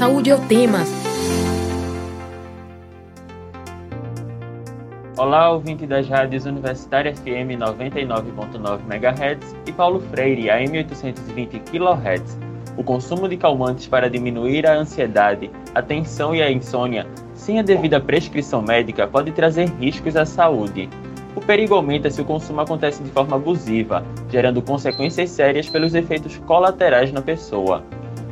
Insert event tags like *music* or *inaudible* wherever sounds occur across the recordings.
Saúde é o tema. Olá, ouvinte das rádios Universitária FM 99.9 MHz e Paulo Freire AM 820 kHz. O consumo de calmantes para diminuir a ansiedade, a tensão e a insônia, sem a devida prescrição médica, pode trazer riscos à saúde. O perigo aumenta se o consumo acontece de forma abusiva, gerando consequências sérias pelos efeitos colaterais na pessoa.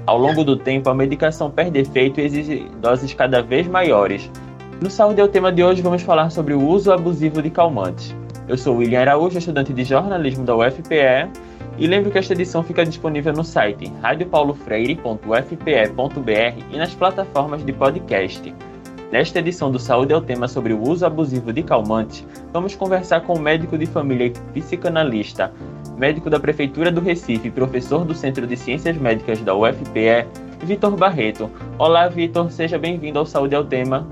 Ao longo do tempo, a medicação perde efeito e exige doses cada vez maiores, no Saúde é o tema de hoje, vamos falar sobre o uso abusivo de calmantes. Eu sou William Araújo, estudante de jornalismo da UFPE, e lembro que esta edição fica disponível no site radiopaulofreire.ufpe.br e nas plataformas de podcast. Nesta edição do Saúde é o tema sobre o uso abusivo de calmantes, vamos conversar com o médico de família e psicanalista, médico da Prefeitura do Recife, professor do Centro de Ciências Médicas da UFPE, Vitor Barreto. Olá, Vitor, seja bem-vindo ao Saúde é o Tema.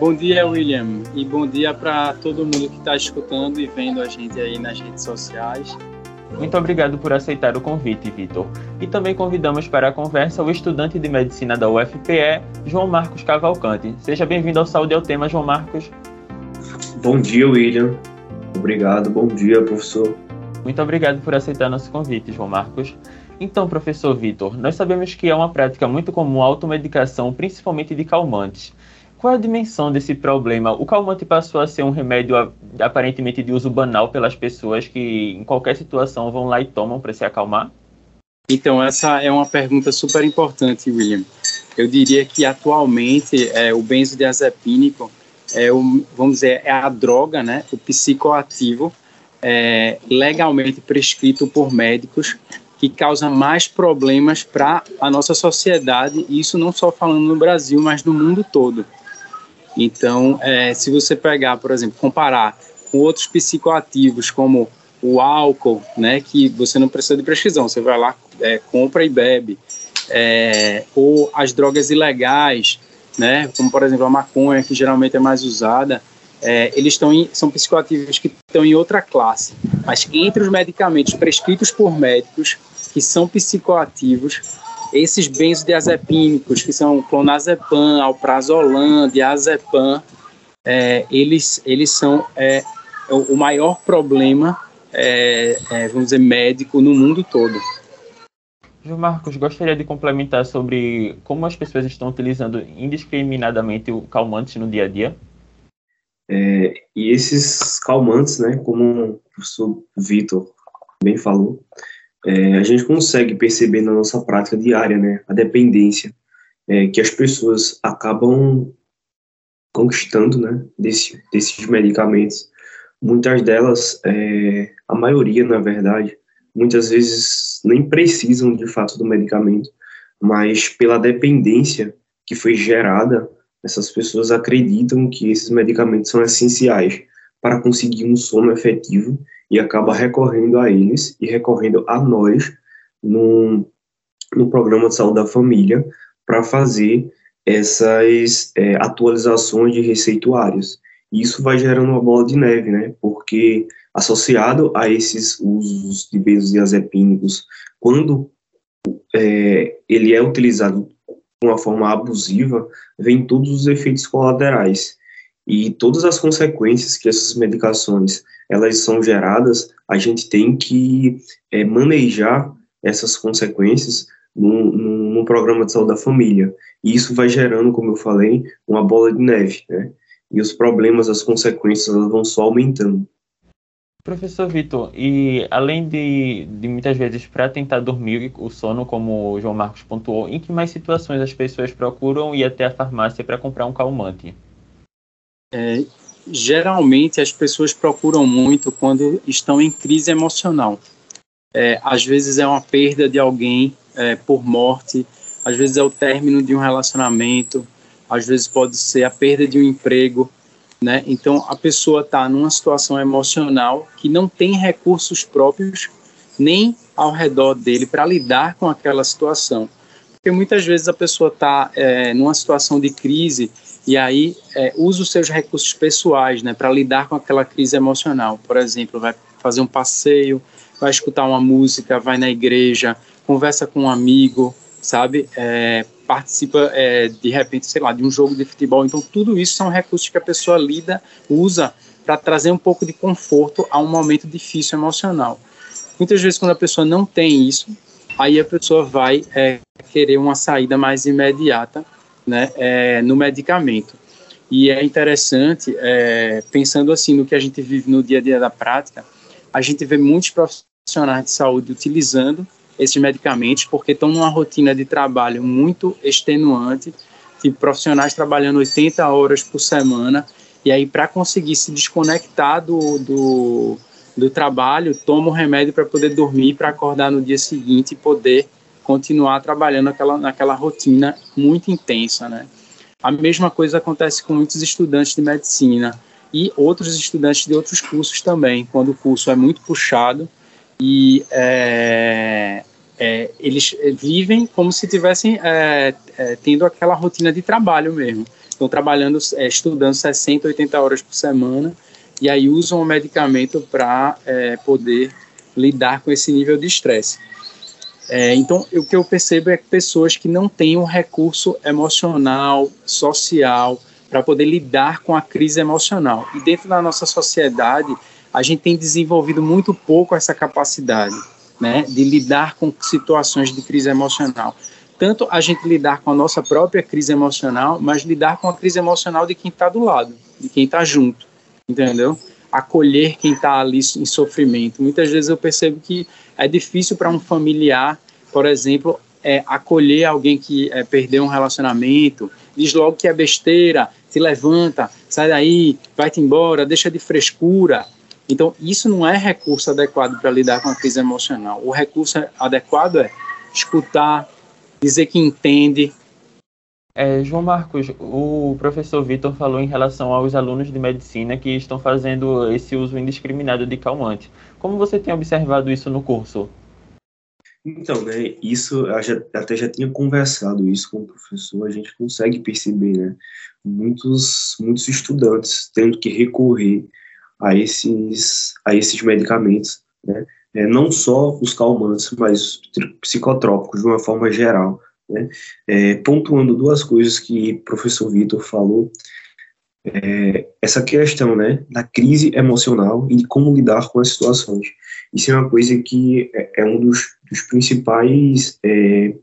Bom dia, William, e bom dia para todo mundo que está escutando e vendo a gente aí nas redes sociais. Muito obrigado por aceitar o convite, Vitor. E também convidamos para a conversa o estudante de medicina da UFPE, João Marcos Cavalcante. Seja bem-vindo ao Saúde ao Tema, João Marcos. Bom dia, William. Obrigado. Bom dia, professor. Muito obrigado por aceitar nosso convite, João Marcos. Então, professor Vitor, nós sabemos que é uma prática muito comum a automedicação, principalmente de calmantes. Qual é a dimensão desse problema? O calmante passou a ser um remédio aparentemente de uso banal pelas pessoas que em qualquer situação vão lá e tomam para se acalmar? Então, essa é uma pergunta super importante, William. Eu diria que atualmente é, o benzodiazepínico é o, vamos dizer, é a droga, né, o psicoativo é, legalmente prescrito por médicos que causa mais problemas para a nossa sociedade, e isso não só falando no Brasil, mas no mundo todo. Então, é, se você pegar, por exemplo, comparar com outros psicoativos, como o álcool, né, que você não precisa de prescrição, você vai lá, é, compra e bebe, é, ou as drogas ilegais, né, como por exemplo a maconha, que geralmente é mais usada, é, eles estão são psicoativos que estão em outra classe. Mas entre os medicamentos prescritos por médicos que são psicoativos, esses benzodiazepínicos, que são clonazepam, alprazolam, diazepam, é, eles, eles são é, o maior problema, é, é, vamos dizer, médico no mundo todo. João Marcos, gostaria de complementar sobre como as pessoas estão utilizando indiscriminadamente o calmante no dia a dia? É, e esses calmantes, né, como o professor Vitor bem falou, é, a gente consegue perceber na nossa prática diária, né, a dependência é, que as pessoas acabam conquistando, né, desse, desses medicamentos. Muitas delas, é, a maioria, na verdade, muitas vezes nem precisam de fato do medicamento, mas pela dependência que foi gerada, essas pessoas acreditam que esses medicamentos são essenciais para conseguir um sono efetivo e acaba recorrendo a eles e recorrendo a nós no, no programa de saúde da família para fazer essas é, atualizações de receituários. E isso vai gerando uma bola de neve, né? Porque associado a esses usos de benzodiazepínicos, quando é, ele é utilizado de uma forma abusiva, vem todos os efeitos colaterais e todas as consequências que essas medicações elas são geradas, a gente tem que é, manejar essas consequências no, programa de saúde da família. E isso vai gerando, como eu falei, uma bola de neve, né? E os problemas, as consequências, elas vão só aumentando. Professor Vitor, e além de, de muitas vezes para tentar dormir o sono, como o João Marcos pontuou, em que mais situações as pessoas procuram ir até a farmácia para comprar um calmante? É, geralmente as pessoas procuram muito quando estão em crise emocional. É, às vezes é uma perda de alguém é, por morte, às vezes é o término de um relacionamento, às vezes pode ser a perda de um emprego, né? Então a pessoa está numa situação emocional que não tem recursos próprios nem ao redor dele para lidar com aquela situação, porque muitas vezes a pessoa está é, numa situação de crise e aí é, usa os seus recursos pessoais né, para lidar com aquela crise emocional. Por exemplo, vai fazer um passeio, vai escutar uma música, vai na igreja, conversa com um amigo, sabe? É, participa é, de repente, sei lá, de um jogo de futebol. Então, tudo isso são recursos que a pessoa lida, usa para trazer um pouco de conforto a um momento difícil emocional. Muitas vezes, quando a pessoa não tem isso, aí a pessoa vai é, querer uma saída mais imediata né, é, no medicamento. E é interessante, é, pensando assim no que a gente vive no dia a dia da prática, a gente vê muitos profissionais de saúde utilizando esses medicamentos porque estão numa rotina de trabalho muito extenuante, tipo profissionais trabalhando 80 horas por semana, e aí para conseguir se desconectar do, do, do trabalho, toma o remédio para poder dormir, para acordar no dia seguinte e poder continuar trabalhando naquela, naquela rotina muito intensa, né? A mesma coisa acontece com muitos estudantes de medicina e outros estudantes de outros cursos também, quando o curso é muito puxado e é, é, eles vivem como se tivessem é, é tendo aquela rotina de trabalho mesmo. Estão trabalhando, é, estudando 60, 80 horas por semana e aí usam o medicamento para é, poder lidar com esse nível de estresse. É, então, o que eu percebo é que pessoas que não têm um recurso emocional, social, para poder lidar com a crise emocional. E dentro da nossa sociedade, a gente tem desenvolvido muito pouco essa capacidade né, de lidar com situações de crise emocional. Tanto a gente lidar com a nossa própria crise emocional, mas lidar com a crise emocional de quem está do lado, de quem está junto, entendeu? Acolher quem está ali em sofrimento. Muitas vezes eu percebo que é difícil para um familiar, por exemplo, é, acolher alguém que é, perdeu um relacionamento, diz logo que é besteira, se levanta, sai daí, vai-te embora, deixa de frescura. Então, isso não é recurso adequado para lidar com a crise emocional. O recurso adequado é escutar, dizer que entende, é, João Marcos, o professor Vitor falou em relação aos alunos de medicina que estão fazendo esse uso indiscriminado de calmante. Como você tem observado isso no curso? Então, né, isso, eu já, até já tinha conversado isso com o professor, a gente consegue perceber, né, muitos, muitos estudantes tendo que recorrer a esses, a esses medicamentos, né, é, não só os calmantes, mas psicotrópicos de uma forma geral, né? É, pontuando duas coisas que o professor Vitor falou, é, essa questão né, da crise emocional e como lidar com as situações. Isso é uma coisa que é, é um dos, dos principais é,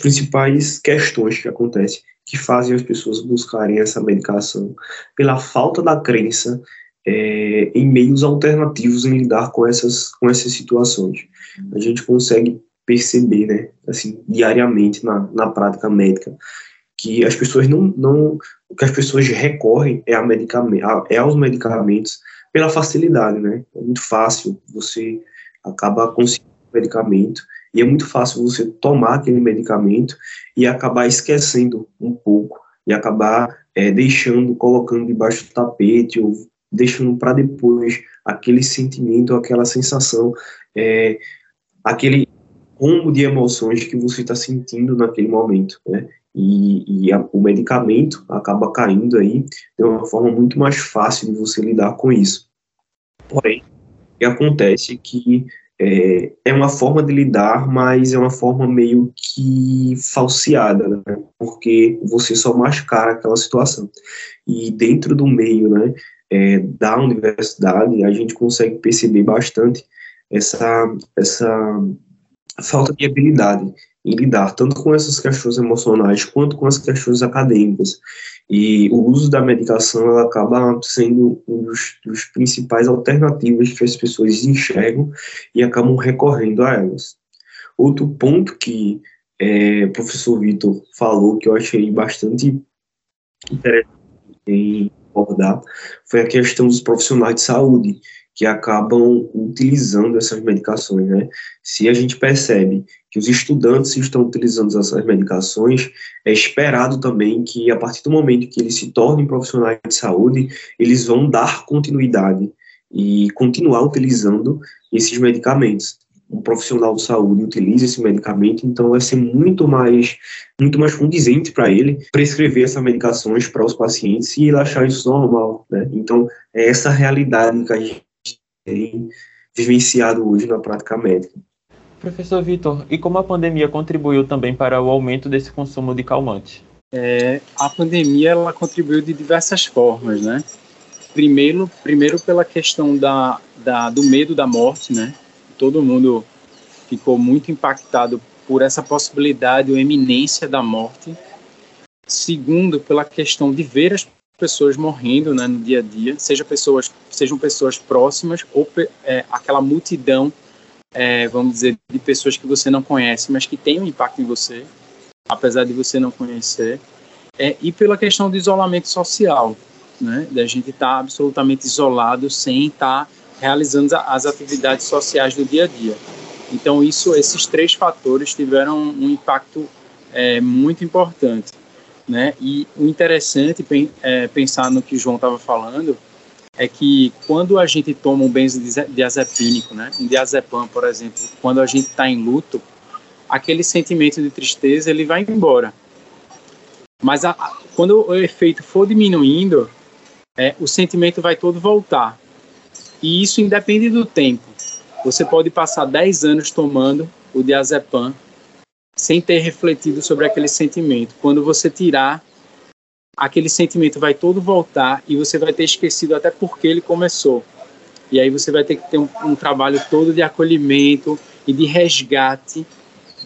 principais questões que acontecem, que fazem as pessoas buscarem essa medicação pela falta da crença é, em meios alternativos em lidar com essas, com essas situações. A gente consegue perceber, né, assim, diariamente na, na prática médica, que as pessoas não, não, o que as pessoas recorrem é, a medicamento, é aos medicamentos pela facilidade, né, é muito fácil, você acaba conseguindo o medicamento, e é muito fácil você tomar aquele medicamento e acabar esquecendo um pouco, e acabar é, deixando, colocando debaixo do tapete, ou deixando para depois aquele sentimento, aquela sensação, é, aquele combo de emoções que você está sentindo naquele momento, né? E, e a, o medicamento acaba caindo aí de uma forma muito mais fácil de você lidar com isso. Porém, que acontece é que é, é uma forma de lidar, mas é uma forma meio que falseada, né? porque você só mascara aquela situação. E dentro do meio né, é, da universidade, a gente consegue perceber bastante essa, essa falta de habilidade em lidar tanto com essas questões emocionais quanto com as questões acadêmicas. E o uso da medicação ela acaba sendo um dos, dos principais alternativas que as pessoas enxergam e acabam recorrendo a elas. Outro ponto que é, o professor Vitor falou, que eu achei bastante interessante em abordar, foi a questão dos profissionais de saúde, que acabam utilizando essas medicações, né? Se a gente percebe que os estudantes estão utilizando essas medicações, é esperado também que a partir do momento que eles se tornem profissionais de saúde, eles vão dar continuidade e continuar utilizando esses medicamentos. Um profissional de saúde utiliza esse medicamento, então vai ser muito mais, muito mais condizente para ele prescrever essas medicações para os pacientes e ele achar isso normal, né? Então, é essa realidade que a gente tem vivenciado hoje na prática médica. Professor Vitor, e como a pandemia contribuiu também para o aumento desse consumo de calmante? É, a pandemia ela contribuiu de diversas formas, né? Primeiro, primeiro pela questão da, da, do medo da morte, né? Todo mundo ficou muito impactado por essa possibilidade ou eminência da morte. Segundo, pela questão de ver as pessoas morrendo né, no dia a dia, seja pessoas, sejam pessoas próximas ou é, aquela multidão é, vamos dizer, de pessoas que você não conhece, mas que têm um impacto em você, apesar de você não conhecer, é, e pela questão do isolamento social, né, da gente estar tá absolutamente isolado sem estar tá realizando as atividades sociais do dia a dia. Então, isso, esses três fatores tiveram um impacto é, muito importante. Né? E o interessante é pensar no que o João estava falando, é que quando a gente toma um benzodiazepínico, né, um diazepam, por exemplo, quando a gente está em luto, aquele sentimento de tristeza ele vai embora. Mas a, quando o efeito for diminuindo, é, o sentimento vai todo voltar. E isso independe do tempo. Você pode passar 10 anos tomando o diazepam sem ter refletido sobre aquele sentimento. Quando você tirar aquele sentimento vai todo voltar e você vai ter esquecido até porque ele começou. E aí você vai ter que ter um, um trabalho todo de acolhimento e de resgate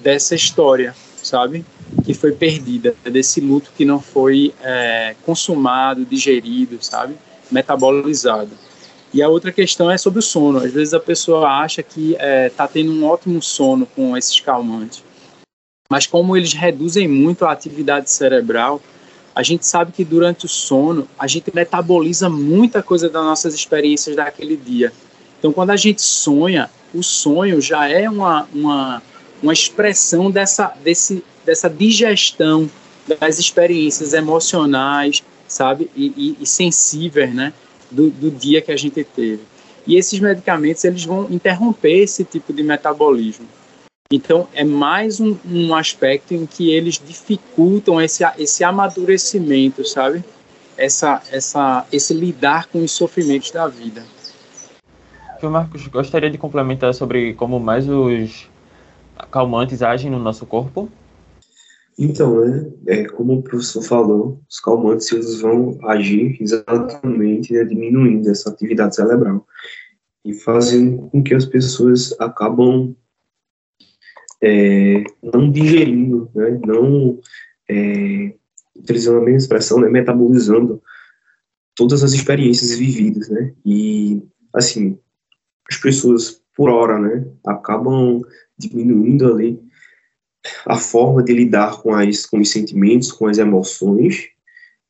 dessa história, sabe? Que foi perdida, desse luto que não foi é, consumado, digerido, sabe? Metabolizado. E a outra questão é sobre o sono. Às vezes a pessoa acha que está é, tá tendo um ótimo sono com esses calmantes, mas como eles reduzem muito a atividade cerebral, a gente sabe que durante o sono a gente metaboliza muita coisa das nossas experiências daquele dia. Então, quando a gente sonha, o sonho já é uma, uma, uma expressão dessa, desse, dessa digestão das experiências emocionais, sabe, e, e, e sensíveis, né, do, do dia que a gente teve. E esses medicamentos eles vão interromper esse tipo de metabolismo. Então, é mais um, um, aspecto em que eles dificultam esse, esse amadurecimento, sabe? Essa, essa, esse lidar com os sofrimentos da vida. Eu, Marcos, gostaria de complementar sobre como mais os calmantes agem no nosso corpo? Então, né, é, como o professor falou, os calmantes eles vão agir exatamente né, diminuindo essa atividade cerebral e fazendo com que as pessoas acabam é, não digerindo, né, não, é, utilizando a mesma expressão, né, metabolizando todas as experiências vividas, né, e, assim, as pessoas, por hora, né, acabam diminuindo ali a forma de lidar com, as, com os sentimentos, com as emoções,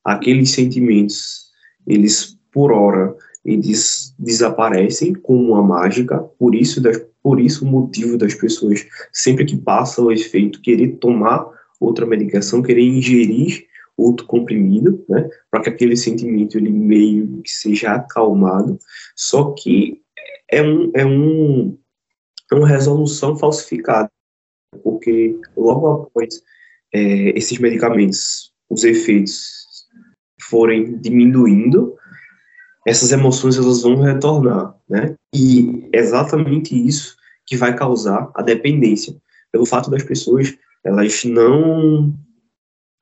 aqueles sentimentos, eles, por hora, eles desaparecem como uma mágica, por isso das por isso o motivo das pessoas, sempre que passa o efeito, querer tomar outra medicação, querer ingerir outro comprimido, né, para que aquele sentimento ele meio que seja acalmado, só que é um é um é uma resolução falsificada, porque logo após é, esses medicamentos, os efeitos forem diminuindo, essas emoções elas vão retornar, né? E é exatamente isso que vai causar a dependência, pelo fato das pessoas elas não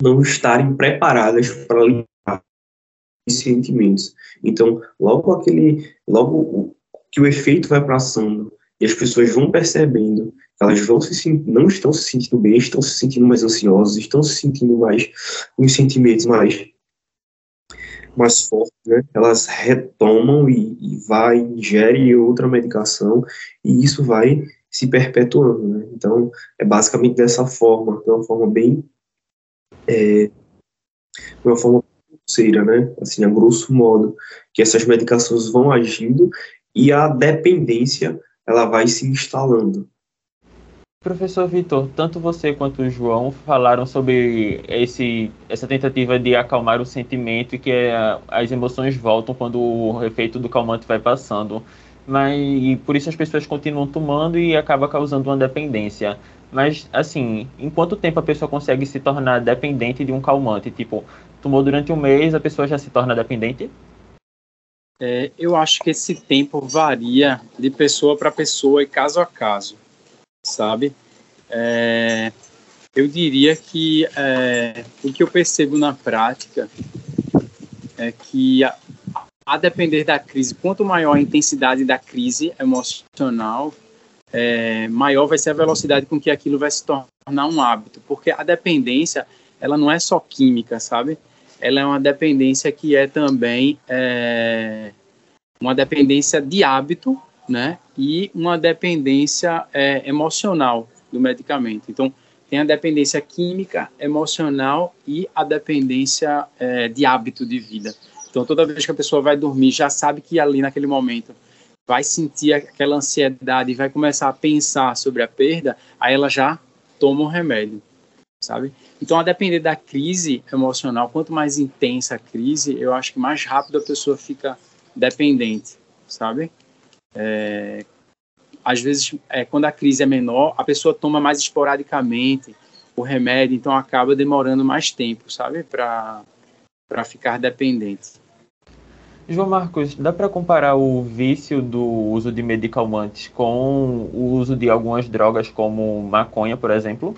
não estarem preparadas para lidar com sentimentos. Então, logo aquele, logo que o efeito vai passando e as pessoas vão percebendo que elas vão se não estão se sentindo bem, estão se sentindo mais ansiosas, estão se sentindo mais com os sentimentos mais mais fortes, né? Elas retomam e, e vai, ingere outra medicação e isso vai se perpetuando, né? Então, é basicamente dessa forma, de uma forma bem, é, uma forma pulseira, né? Assim, a grosso modo, que essas medicações vão agindo e a dependência, ela vai se instalando. Professor Vitor, tanto você quanto o João falaram sobre esse, essa tentativa de acalmar o sentimento e que é, as emoções voltam quando o efeito do calmante vai passando. Mas e por isso as pessoas continuam tomando e acaba causando uma dependência. Mas assim, em quanto tempo a pessoa consegue se tornar dependente de um calmante? Tipo, tomou durante um mês, a pessoa já se torna dependente? É, eu acho que esse tempo varia de pessoa para pessoa e caso a caso sabe? É, eu diria que é, o que eu percebo na prática é que a, a, depender da crise, quanto maior a intensidade da crise emocional, é, maior vai ser a velocidade com que aquilo vai se tornar um hábito, porque a dependência ela não é só química, sabe? Ela é uma dependência que é também é, uma dependência de hábito, né? E uma dependência é, emocional do medicamento. Então, tem a dependência química, emocional e a dependência é, de hábito de vida. Então, toda vez que a pessoa vai dormir, já sabe que ali naquele momento vai sentir aquela ansiedade e vai começar a pensar sobre a perda, aí ela já toma o remédio, sabe? Então, a depender da crise emocional, quanto mais intensa a crise, eu acho que mais rápido a pessoa fica dependente, sabe? É, às vezes, é, quando a crise é menor, a pessoa toma mais esporadicamente o remédio, então acaba demorando mais tempo, sabe, para ficar dependente. João Marcos, dá para comparar o vício do uso de medicamentos com o uso de algumas drogas como maconha, por exemplo?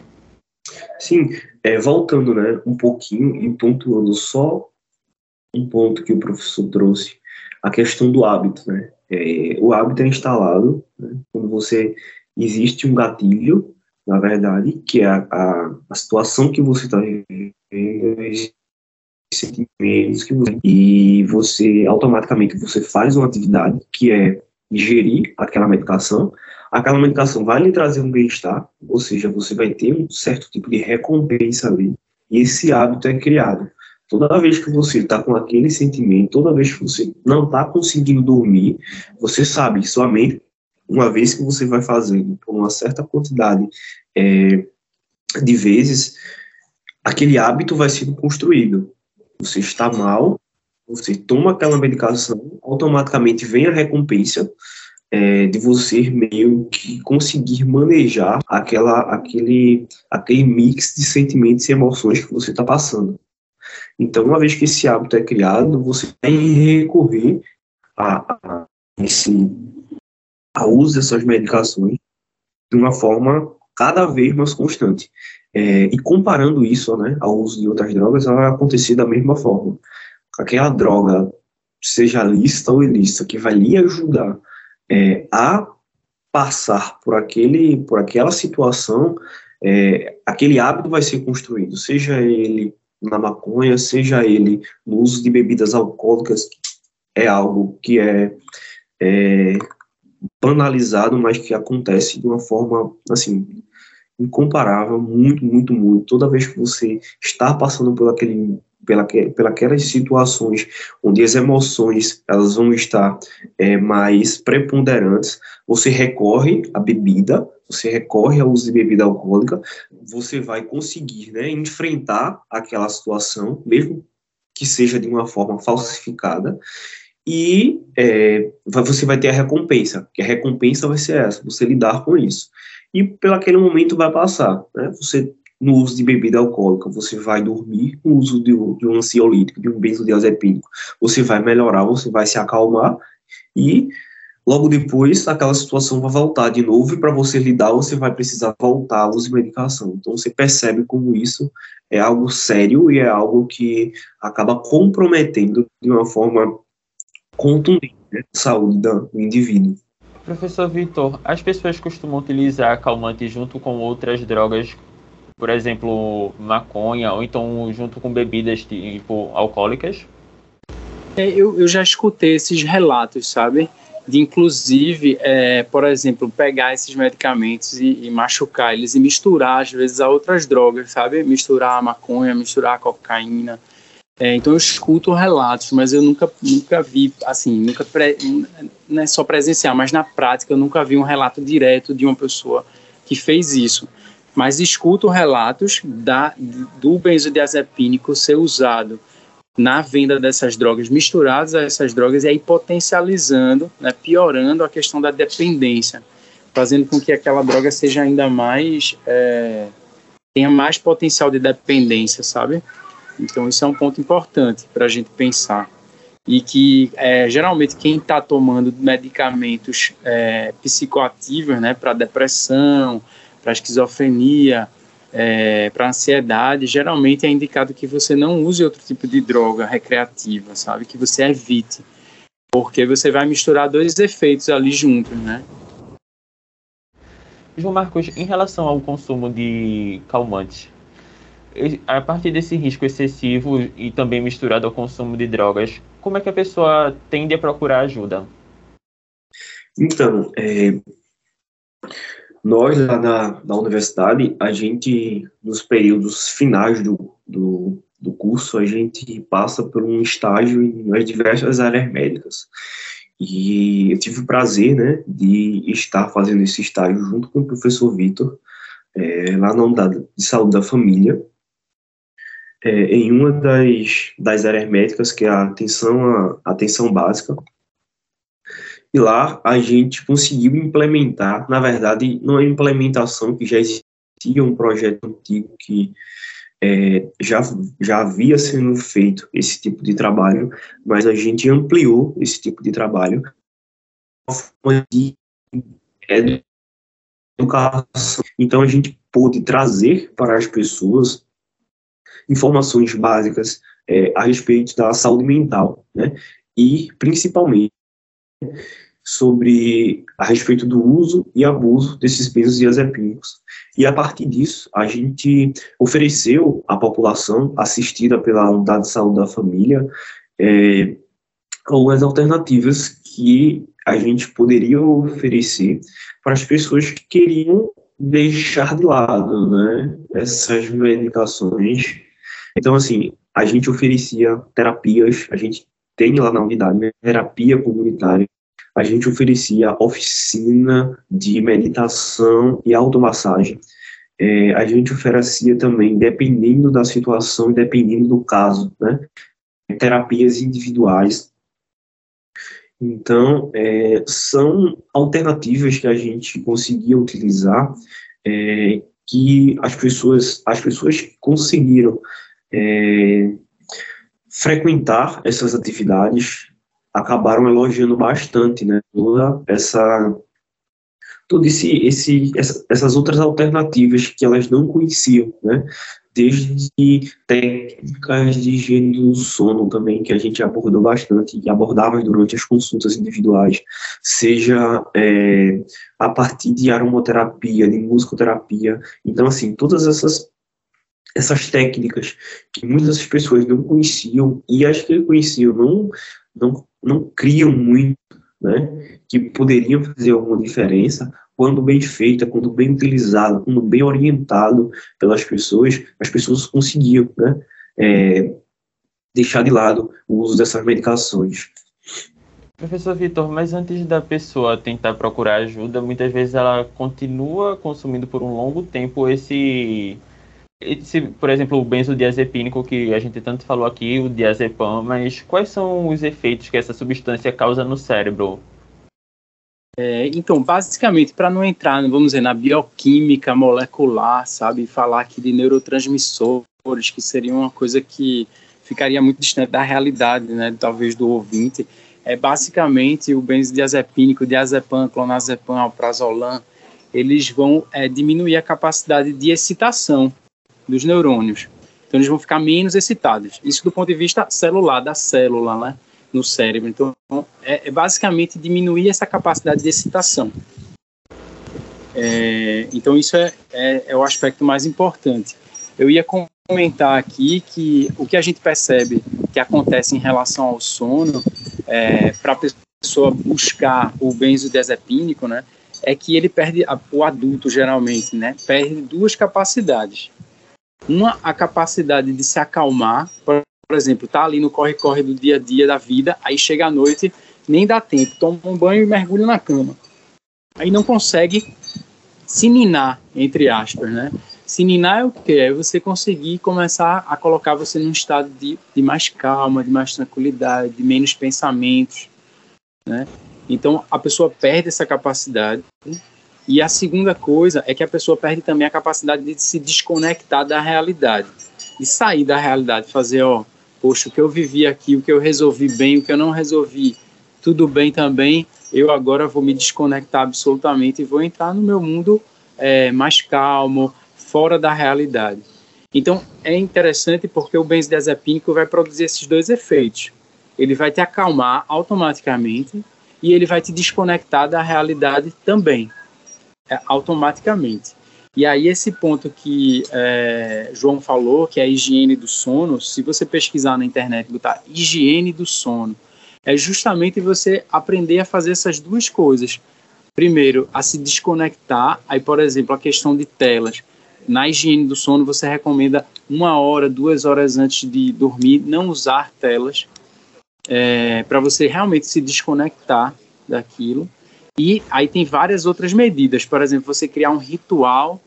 Sim, é, voltando né, um pouquinho e pontuando só um ponto que o professor trouxe, a questão do hábito. Né? É, o hábito é instalado né, quando você existe um gatilho, na verdade, que é a, a, a situação que você está vivendo, sentimentos que você, e você automaticamente você faz uma atividade que é ingerir aquela medicação, aquela medicação vai lhe trazer um bem-estar, ou seja, você vai ter um certo tipo de recompensa ali, e esse hábito é criado. Toda vez que você está com aquele sentimento, toda vez que você não está conseguindo dormir, você sabe que sua mente, uma vez que você vai fazendo por uma certa quantidade é, de vezes, aquele hábito vai sendo construído. Você está mal, você toma aquela medicação, automaticamente vem a recompensa é, de você meio que conseguir manejar aquela, aquele, aquele mix de sentimentos e emoções que você está passando. Então, uma vez que esse hábito é criado, você vai recorrer a, a esse a uso dessas medicações de uma forma cada vez mais constante. É, e comparando isso né, ao uso de outras drogas, vai acontecer da mesma forma. Aquela droga, seja lícita ou ilícita, que vai lhe ajudar é, a passar por, aquele, por aquela situação, é, aquele hábito vai ser construído, seja ele na maconha, seja ele no uso de bebidas alcoólicas, é algo que é, é banalizado, mas que acontece de uma forma, assim, incomparável, muito, muito, muito. Toda vez que você está passando por aquele pela, pelas situações onde as emoções elas vão estar é, mais preponderantes, você recorre à bebida, você recorre ao uso de bebida alcoólica, você vai conseguir né, enfrentar aquela situação, mesmo que seja de uma forma falsificada, e é, você vai ter a recompensa, que a recompensa vai ser essa, você lidar com isso. E pelo aquele momento vai passar, né? Você no uso de bebida alcoólica, você vai dormir, no uso de, de um ansiolítico, de um benzodiazepínico, você vai melhorar, você vai se acalmar e logo depois aquela situação vai voltar de novo e para você lidar você vai precisar voltar ao uso de medicação. Então você percebe como isso é algo sério e é algo que acaba comprometendo de uma forma contundente né, a saúde do indivíduo. Professor Vitor, as pessoas costumam utilizar calmante junto com outras drogas por exemplo, maconha, ou então junto com bebidas tipo alcoólicas? É, eu, eu já escutei esses relatos, sabe? De inclusive, é, por exemplo, pegar esses medicamentos e, e, machucar eles e misturar às vezes a outras drogas, sabe? Misturar a maconha, misturar a cocaína. É, então eu escuto relatos, mas eu nunca, nunca vi, assim, nunca pre, não é só presenciar, mas na prática eu nunca vi um relato direto de uma pessoa que fez isso mas escuto relatos da, do benzodiazepínico ser usado na venda dessas drogas, misturadas a essas drogas, e aí potencializando, né, piorando a questão da dependência, fazendo com que aquela droga seja ainda mais. É, tenha mais potencial de dependência, sabe? Então, isso é um ponto importante para a gente pensar. e que é, geralmente quem está tomando medicamentos é, psicoativos, né, para depressão, para esquizofrenia, é, para ansiedade, geralmente é indicado que você não use outro tipo de droga recreativa, sabe, que você evite, porque você vai misturar dois efeitos ali juntos, né? João Marcos, em relação ao consumo de calmantes, a partir desse risco excessivo e também misturado ao consumo de drogas, como é que a pessoa tende a procurar ajuda? Então, é, nós lá na, na universidade, a gente, nos períodos finais do, do, do curso, a gente passa por um estágio em nas diversas áreas médicas. E eu tive o prazer né, de estar fazendo esse estágio junto com o professor Vitor, é, lá na unidade de saúde da família, é, em uma das, das áreas médicas, que é a atenção, a, a atenção básica. E lá a gente conseguiu implementar, na verdade, não é implementação, que já existia um projeto antigo que é, já, já havia sendo feito esse tipo de trabalho, mas a gente ampliou esse tipo de trabalho de educação. Então a gente pôde trazer para as pessoas informações básicas é, a respeito da saúde mental, né? E principalmente sobre a respeito do uso e abuso desses benzodiazepínicos. E a partir disso, a gente ofereceu à população assistida pela unidade de saúde da família é, algumas alternativas que a gente poderia oferecer para as pessoas que queriam deixar de lado né, essas medicações então, assim, a gente oferecia terapias, a gente tem lá na unidade né, terapia comunitária, a gente oferecia oficina de meditação e automassagem. É, a gente oferecia também, dependendo da situação dependendo do caso, né, terapias individuais. Então, é, são alternativas que a gente conseguia utilizar, é, que as pessoas, as pessoas conseguiram é, frequentar essas atividades acabaram elogiando bastante, né, toda essa todo esse, esse essa, essas outras alternativas que elas não conheciam, né, desde técnicas de higiene do sono também que a gente abordou bastante e abordava durante as consultas individuais, seja é, a partir de aromoterapia, de musicoterapia, então assim todas essas essas técnicas que muitas pessoas não conheciam e as que conheciam não, não, não criam muito, né, que poderiam fazer alguma diferença, quando bem feita, quando bem utilizado, quando bem orientado pelas pessoas, as pessoas conseguiam né, é, deixar de lado o uso dessas medicações. Professor Vitor, mas antes da pessoa tentar procurar ajuda, muitas vezes ela continua consumindo por um longo tempo esse esse, por exemplo, o benzodiazepínico que a gente tanto falou aqui, o diazepam, mas quais são os efeitos que essa substância causa no cérebro? É, então, basicamente, para não entrar, vamos dizer, na bioquímica molecular, sabe, falar aqui de neurotransmissores, que seria uma coisa que ficaria muito distante da realidade, né, talvez do ouvinte, é basicamente o benzodiazepínico, diazepam, clonazepam, alprazolam, eles vão é, diminuir a capacidade de excitação dos neurônios. Então eles vão ficar menos excitados. Isso do ponto de vista celular, da célula, né, no cérebro. Então é, é basicamente diminuir essa capacidade de excitação. É, então isso é, é, é o aspecto mais importante. Eu ia comentar aqui que o que a gente percebe que acontece em relação ao sono, é, para a pessoa buscar o benzodiazepínico, né, é que ele perde, o adulto geralmente, né, perde duas capacidades. Uma, a capacidade de se acalmar, por, por exemplo, tá ali no corre-corre do dia a dia da vida, aí chega à noite, nem dá tempo, toma um banho e mergulha na cama. Aí não consegue se ninar, entre aspas, né? Se ninar é o que? É você conseguir começar a colocar você num estado de, de mais calma, de mais tranquilidade, de menos pensamentos, né? Então a pessoa perde essa capacidade e a segunda coisa é que a pessoa perde também a capacidade de se desconectar da realidade, de sair da realidade, fazer, ó, poxa, o que eu vivi aqui, o que eu resolvi bem, o que eu não resolvi, tudo bem também, eu agora vou me desconectar absolutamente e vou entrar no meu mundo é, mais calmo, fora da realidade. Então, é interessante porque o benzodiazepínico vai produzir esses dois efeitos. Ele vai te acalmar automaticamente e ele vai te desconectar da realidade também, automaticamente. E aí esse ponto que é, João falou, que é a higiene do sono, se você pesquisar na internet, botar higiene do sono, é justamente você aprender a fazer essas duas coisas. Primeiro, a se desconectar. Aí, por exemplo, a questão de telas. Na higiene do sono, você recomenda uma hora, duas horas antes de dormir, não usar telas, é, para você realmente se desconectar daquilo. E aí tem várias outras medidas. Por exemplo, você criar um ritual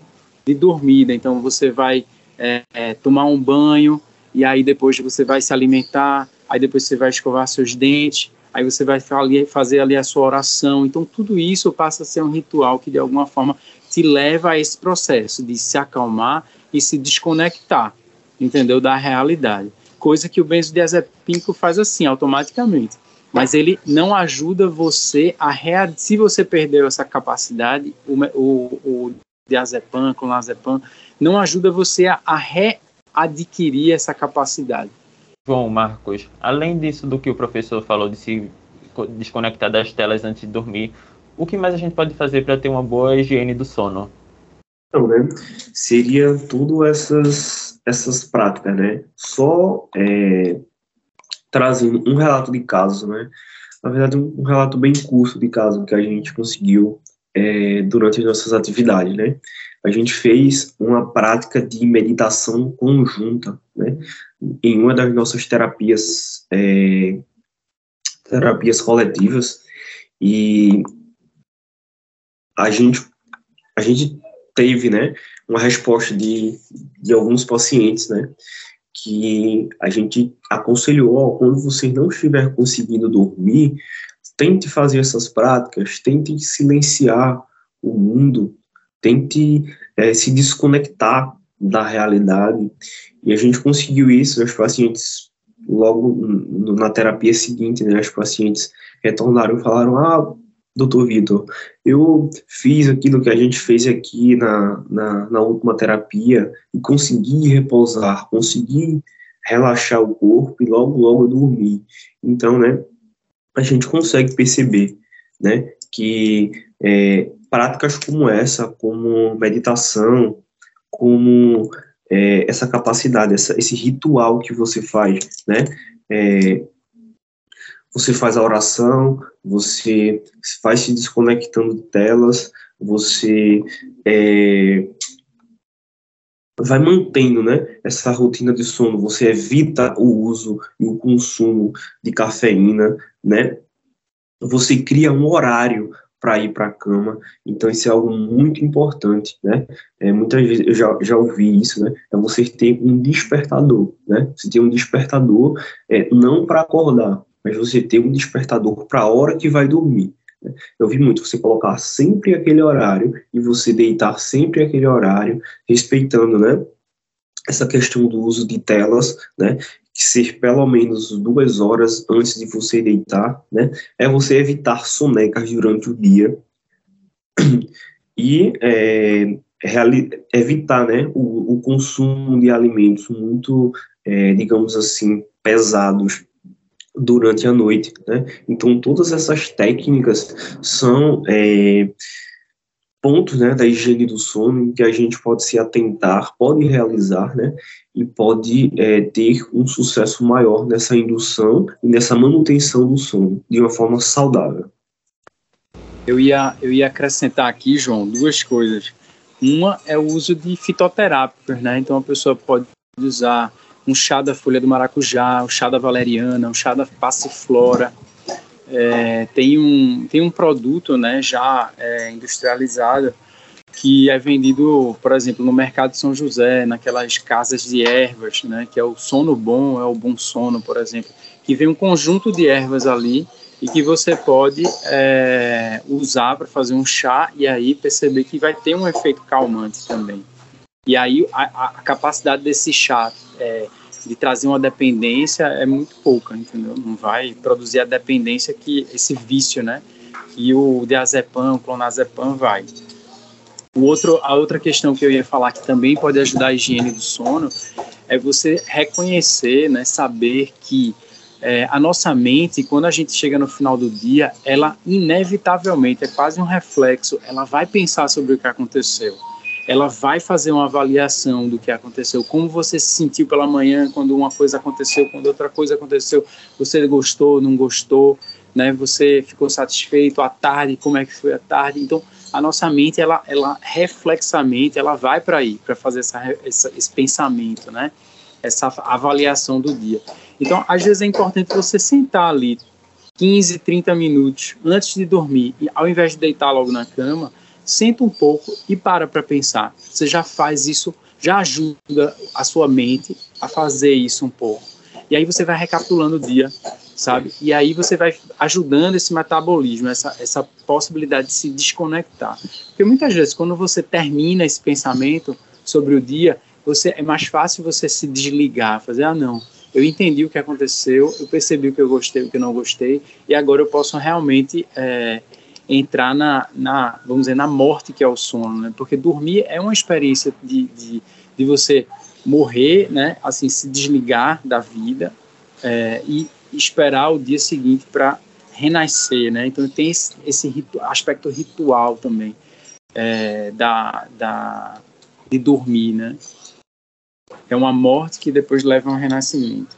de dormida. Então você vai é, é, tomar um banho e aí depois você vai se alimentar, aí depois você vai escovar seus dentes, aí você vai fazer ali a sua oração. Então tudo isso passa a ser um ritual que de alguma forma te leva a esse processo de se acalmar e se desconectar, entendeu, da realidade. Coisa que o benzodiazepínico faz assim, automaticamente mas ele não ajuda você a read... se você perdeu essa capacidade, o, o, o diazepam, clonazepam, não ajuda você a, a readquirir essa capacidade. Bom, Marcos, além disso do que o professor falou de se desconectar das telas antes de dormir, o que mais a gente pode fazer para ter uma boa higiene do sono? Então, né, seria tudo essas essas práticas, né? Só é, trazendo um relato de casos, né? Na verdade, um relato bem curto de caso que a gente conseguiu é, durante as nossas atividades, né? A gente fez uma prática de meditação conjunta, né? Em uma das nossas terapias, é, terapias coletivas e a gente, a gente teve, né? Uma resposta de, de alguns pacientes, né? Que a gente aconselhou, ó, quando você não estiver conseguindo dormir, tente fazer essas práticas, tente silenciar o mundo, tente é, se desconectar da realidade. E a gente conseguiu isso, os pacientes, logo na terapia seguinte, né, os pacientes retornaram e falaram, ah, doutor Vitor, eu fiz aquilo que a gente fez aqui na, na, na, última terapia e consegui repousar, consegui relaxar o corpo e logo, logo eu dormi. Então, né, a gente consegue perceber, né, que é, práticas como essa, como meditação, como é, essa capacidade, essa, esse ritual que você faz, né, é, você faz a oração, você vai se desconectando de telas, você é, vai mantendo né, essa rotina de sono, você evita o uso e o consumo de cafeína, né? Você cria um horário para ir para a cama, então isso é algo muito importante, né? É, muitas vezes eu já, já ouvi isso, né? É você ter um despertador, né? Você tem um despertador é, não para acordar, mas você ter um despertador para a hora que vai dormir. Né? Eu vi muito você colocar sempre aquele horário e você deitar sempre aquele horário, respeitando, né? Essa questão do uso de telas, né? Que ser pelo menos duas horas antes de você deitar, né? É você evitar sonecas durante o dia *clears throat* e é, evitar, né? O, o, consumo de alimentos muito, é, digamos assim, pesados durante a noite, né? Então, todas essas técnicas são é, pontos, né, da higiene do sono que a gente pode se atentar, pode realizar, né, e pode é, ter um sucesso maior nessa indução e nessa manutenção do sono de uma forma saudável. Eu ia, eu ia acrescentar aqui, João, duas coisas. Uma é o uso de fitoterápicos, né? Então a pessoa pode usar um chá da folha do maracujá, um chá da valeriana, um chá da passiflora. É, tem, um, tem um produto né, já é, industrializado que é vendido, por exemplo, no mercado de São José, naquelas casas de ervas, né, que é o sono bom, é o bom sono, por exemplo, que vem um conjunto de ervas ali e que você pode é, usar para fazer um chá e aí perceber que vai ter um efeito calmante também. E aí a, a capacidade desse chá é, de trazer uma dependência é muito pouca, entendeu? Não vai produzir a dependência que esse vício, né? E o diazepam, o clonazepam vai. O outro, a outra questão que eu ia falar que também pode ajudar a higiene do sono é você reconhecer, né, saber que é, a nossa mente, quando a gente chega no final do dia, ela inevitavelmente, é quase um reflexo, ela vai pensar sobre o que aconteceu. Ela vai fazer uma avaliação do que aconteceu, como você se sentiu pela manhã quando uma coisa aconteceu, quando outra coisa aconteceu, você gostou, não gostou, né? Você ficou satisfeito à tarde, como é que foi a tarde? Então, a nossa mente, ela, ela reflexamente, ela vai para aí, para fazer essa, essa, esse pensamento, né? Essa avaliação do dia. Então, às vezes é importante você sentar ali 15, 30 minutos antes de dormir, e ao invés de deitar logo na cama, senta um pouco e para para pensar. Você já faz isso, já ajuda a sua mente a fazer isso um pouco. E aí você vai recapitulando o dia, sabe? E aí você vai ajudando esse metabolismo, essa, essa possibilidade de se desconectar. Porque muitas vezes, quando você termina esse pensamento sobre o dia, você é mais fácil você se desligar, fazer, ah, não, eu entendi o que aconteceu, eu percebi o que eu gostei, o que eu não gostei, e agora eu posso realmente é, entrar na, na, vamos dizer, na morte que é o sono, né? Porque dormir é uma experiência de, de, de você morrer, né? Assim, se desligar da vida é, e esperar o dia seguinte para renascer, né? Então tem esse, esse ritu aspecto ritual também é, da, da, de dormir, né? É uma morte que depois leva a um renascimento.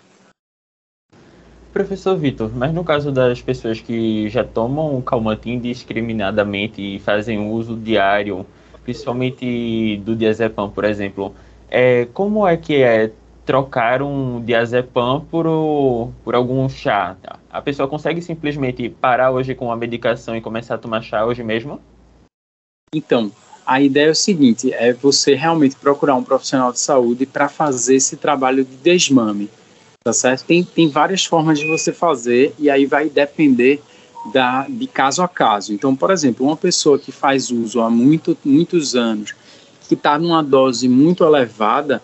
Professor Vitor, mas no caso das pessoas que já tomam o calmante indiscriminadamente e fazem uso diário, principalmente do diazepam, por exemplo, é, como é que é trocar um diazepam por, por algum chá? A pessoa consegue simplesmente parar hoje com a medicação e começar a tomar chá hoje mesmo? Então, a ideia é o seguinte: é você realmente procurar um profissional de saúde para fazer esse trabalho de desmame, tá certo? Tem, tem várias formas de você fazer e aí vai depender da, de caso a caso. Então, por exemplo, uma pessoa que faz uso há muito, muitos anos, que está numa dose muito elevada,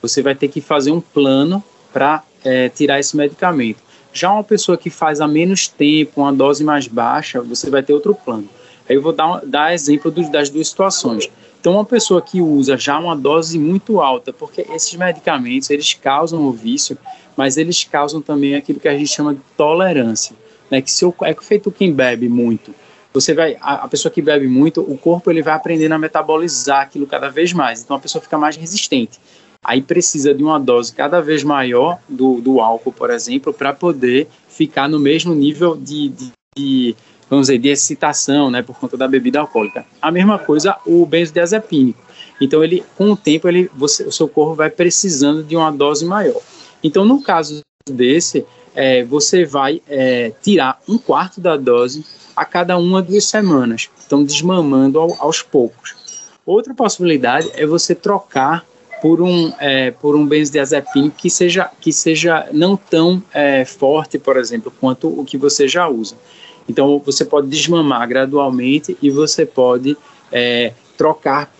você vai ter que fazer um plano para é, tirar esse medicamento. Já uma pessoa que faz há menos tempo, uma dose mais baixa, você vai ter outro plano. Aí eu vou dar, dar exemplo dos, das duas situações. Então, uma pessoa que usa já uma dose muito alta, porque esses medicamentos, eles causam o vício, mas eles causam também aquilo que a gente chama de tolerância, né? Que se eu, é feito quem bebe muito, você vai, a, a, pessoa que bebe muito, o corpo ele vai aprendendo a metabolizar aquilo cada vez mais, então a pessoa fica mais resistente. Aí precisa de uma dose cada vez maior do, do álcool, por exemplo, para poder ficar no mesmo nível de, de, de vamos dizer, de excitação, né, por conta da bebida alcoólica. A mesma coisa o benzodiazepínico. Então, ele, com o tempo, ele, você, o seu corpo vai precisando de uma dose maior. Então, no caso desse, é, você vai é, tirar um quarto da dose a cada uma duas semanas. Então, desmamando ao, aos poucos. Outra possibilidade é você trocar por um é, por um benzodiazepínico que seja que seja não tão é, forte, por exemplo, quanto o que você já usa. Então, você pode desmamar gradualmente e você pode é, trocar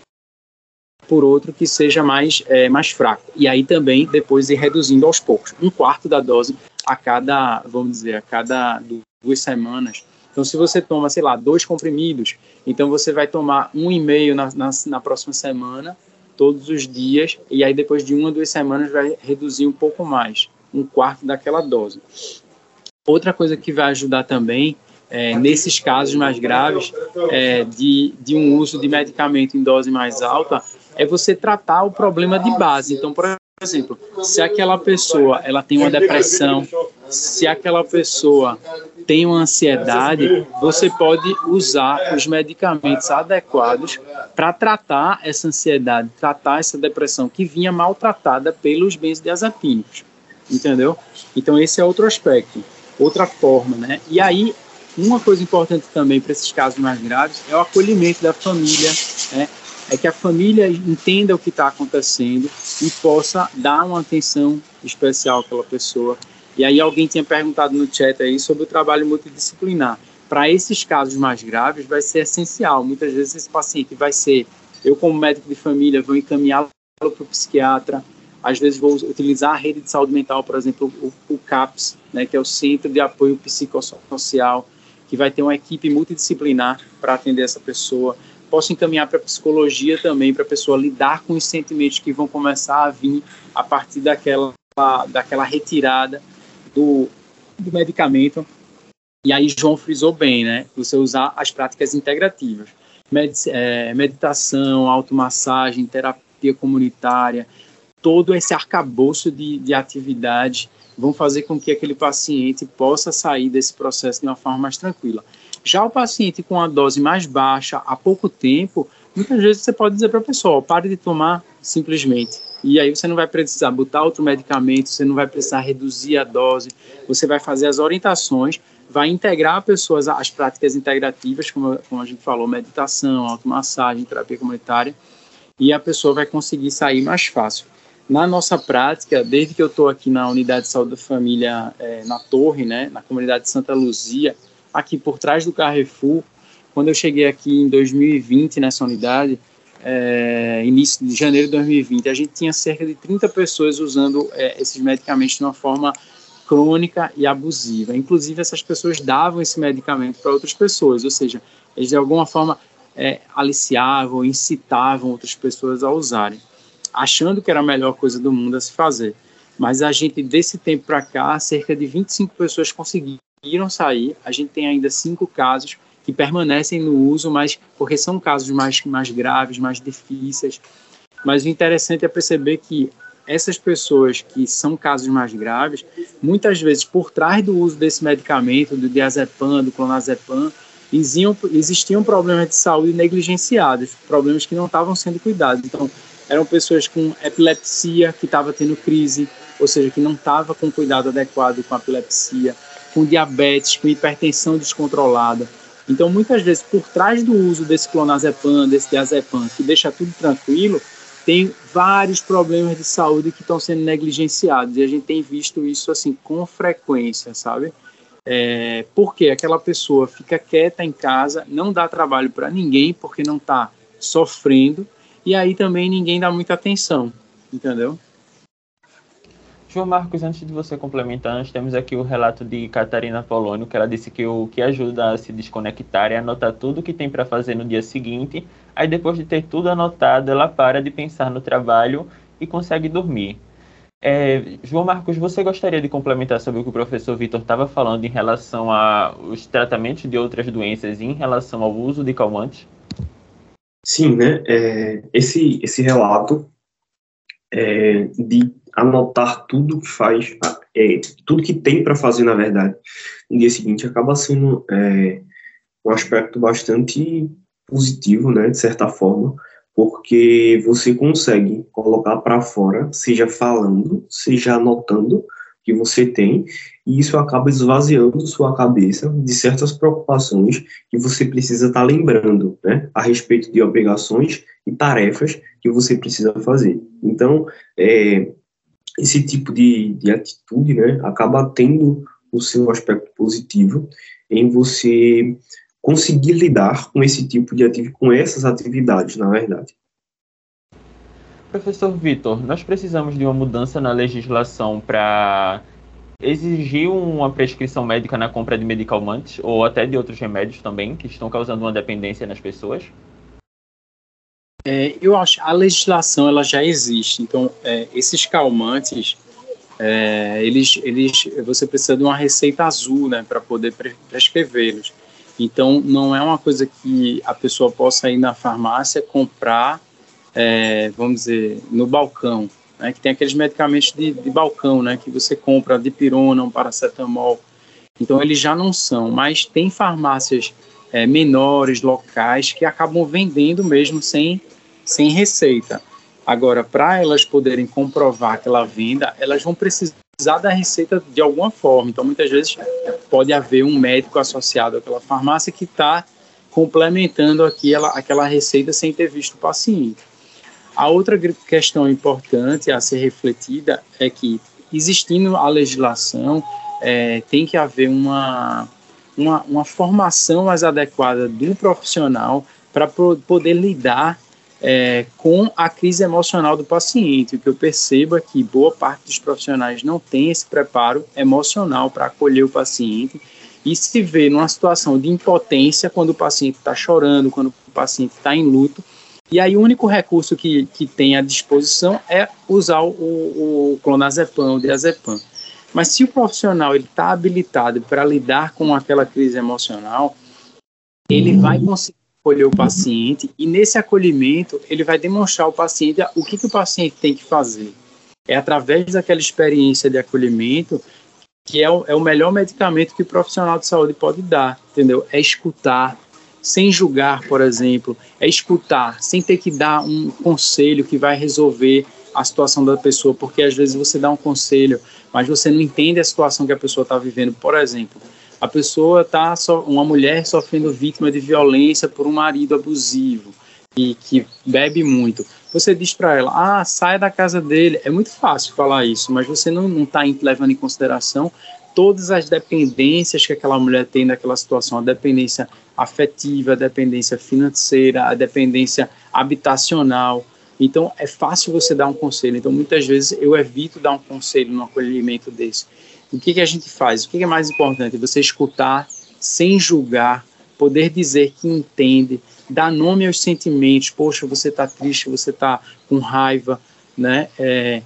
por outro que seja mais, é, mais fraco. E aí também depois ir reduzindo aos poucos, um quarto da dose a cada, vamos dizer, a cada duas semanas. Então, se você toma, sei lá, dois comprimidos, então você vai tomar um e meio na, na, na próxima semana, todos os dias, e aí depois de uma, duas semanas vai reduzir um pouco mais, um quarto daquela dose. Outra coisa que vai ajudar também é, nesses casos mais graves é, de, de um uso de medicamento em dose mais alta, é você tratar o problema de base. Então, por exemplo, se aquela pessoa ela tem uma depressão, se aquela pessoa tem uma ansiedade, você pode usar os medicamentos adequados para tratar essa ansiedade, tratar essa depressão que vinha maltratada pelos benzodiazepínicos, entendeu? Então esse é outro aspecto, outra forma, né? E aí uma coisa importante também para esses casos mais graves é o acolhimento da família, né? é que a família entenda o que está acontecendo e possa dar uma atenção especial àquela pessoa. E aí alguém tinha perguntado no chat aí sobre o trabalho multidisciplinar. Para esses casos mais graves vai ser essencial. Muitas vezes esse paciente vai ser, eu como médico de família vou encaminhá-lo para o psiquiatra, às vezes vou utilizar a rede de saúde mental, por exemplo, o, o CAPS, né, que é o Centro de Apoio Psicossocial, que vai ter uma equipe multidisciplinar para atender essa pessoa. Posso encaminhar para psicologia também, para a pessoa lidar com os sentimentos que vão começar a vir a partir daquela, daquela retirada do, do medicamento. E aí João frisou bem, né? Você usar as práticas integrativas. Med é, meditação, automassagem, terapia comunitária, todo esse arcabouço de, de atividades vão fazer com que aquele paciente possa sair desse processo de uma forma mais tranquila. Já o paciente com a dose mais baixa, há pouco tempo, muitas vezes você pode dizer para a pessoa, pare de tomar simplesmente. E aí você não vai precisar botar outro medicamento, você não vai precisar reduzir a dose, você vai fazer as orientações, vai integrar pessoas às práticas integrativas, como, como a gente falou, meditação, automassagem, terapia comunitária, e a pessoa vai conseguir sair mais fácil. Na nossa prática, desde que eu estou aqui na Unidade de Saúde da Família, é, na Torre, né, na comunidade de Santa Luzia, aqui por trás do Carrefour, quando eu cheguei aqui em 2020 nessa unidade, é, início de janeiro de 2020, a gente tinha cerca de 30 pessoas usando é, esses medicamentos de uma forma crônica e abusiva. Inclusive, essas pessoas davam esse medicamento para outras pessoas, ou seja, eles de alguma forma é, aliciavam, incitavam outras pessoas a usarem achando que era a melhor coisa do mundo a se fazer. Mas a gente, desse tempo para cá, cerca de 25 pessoas conseguiram sair. A gente tem ainda cinco casos que permanecem no uso, mas porque são casos mais, mais graves, mais difíceis. Mas o interessante é perceber que essas pessoas que são casos mais graves, muitas vezes por trás do uso desse medicamento, do diazepam, do clonazepam, existiam, problemas de saúde negligenciados, problemas que não estavam sendo cuidados. Então, eram pessoas com epilepsia que estava tendo crise, ou seja, que não estava com cuidado adequado com a epilepsia, com diabetes, com hipertensão descontrolada. Então, muitas vezes, por trás do uso desse clonazepam, desse diazepam, que deixa tudo tranquilo, tem vários problemas de saúde que estão sendo negligenciados. E a gente tem visto isso assim com frequência, sabe? É, porque aquela pessoa fica quieta em casa, não dá trabalho para ninguém, porque não está sofrendo, e aí também ninguém dá muita atenção, entendeu? João Marcos, antes de você complementar, nós temos aqui o relato de Catarina Polônio, que ela disse que o que ajuda a se desconectar é anotar tudo que tem para fazer no dia seguinte, aí depois de ter tudo anotado, ela para de pensar no trabalho e consegue dormir. É, João Marcos, você gostaria de complementar sobre o que o professor Vitor estava falando em relação aos tratamentos de outras doenças e em relação ao uso de calmantes? Sim, né? É, esse, esse relato é, de anotar tudo que faz, é, tudo que tem para fazer, na verdade, no dia seguinte, acaba sendo é, um aspecto bastante positivo, né, de certa forma, porque você consegue colocar para fora, seja falando, seja anotando, que você tem, e isso acaba esvaziando sua cabeça de certas preocupações que você precisa estar tá lembrando, né, a respeito de obrigações e tarefas que você precisa fazer. Então, é, esse tipo de, de atitude, né, acaba tendo o seu aspecto positivo em você conseguir lidar com esse tipo de atividade, com essas atividades, na verdade. Professor Vitor, nós precisamos de uma mudança na legislação para exigir uma prescrição médica na compra de medicamentos ou até de outros remédios também que estão causando uma dependência nas pessoas? É, eu acho a legislação ela já existe. Então é, esses calmantes é, eles, eles, você precisa de uma receita azul, né, para poder prescrevê-los. Então não é uma coisa que a pessoa possa ir na farmácia comprar é, vamos dizer, no balcão, né, que tem aqueles medicamentos de, de, balcão, né, que você compra de pirona, um paracetamol. Então eles já não são, mas tem farmácias é, menores, locais, que acabam vendendo mesmo sem, sem receita. Agora, para elas poderem comprovar aquela venda, elas vão precisar da receita de alguma forma. Então, muitas vezes pode haver um médico associado àquela farmácia que está complementando aquela, aquela receita sem ter visto o paciente. A outra questão importante a ser refletida é que, existindo a legislação, é, tem que haver uma, uma, uma, formação mais adequada do profissional para poder lidar é, com a crise emocional do paciente. O que eu percebo é que boa parte dos profissionais não tem esse preparo emocional para acolher o paciente e se vê numa situação de impotência quando o paciente está chorando, quando o paciente está em luto. E aí o único recurso que, que tem à disposição é usar o, o clonazepam, o diazepam. Mas se o profissional está habilitado para lidar com aquela crise emocional, ele vai conseguir acolher o paciente e nesse acolhimento ele vai demonstrar ao paciente o que, que o paciente tem que fazer. É através daquela experiência de acolhimento que é o, é o melhor medicamento que o profissional de saúde pode dar, entendeu? É escutar, sem julgar, por exemplo, é escutar, sem ter que dar um conselho que vai resolver a situação da pessoa, porque às vezes você dá um conselho, mas você não entende a situação que a pessoa está vivendo. Por exemplo, a pessoa está, uma mulher sofrendo vítima de violência por um marido abusivo e que bebe muito. Você diz para ela, ah, saia da casa dele. É muito fácil falar isso, mas você não está levando em consideração todas as dependências que aquela mulher tem naquela situação, a dependência afetiva, a dependência financeira, a dependência habitacional. Então, é fácil você dar um conselho. Então, muitas vezes eu evito dar um conselho no acolhimento desse o que, que a gente faz? O que, que é mais importante? Você escutar sem julgar, poder dizer que entende, dar nome aos sentimentos. Poxa, você está triste, você está com raiva, né? É,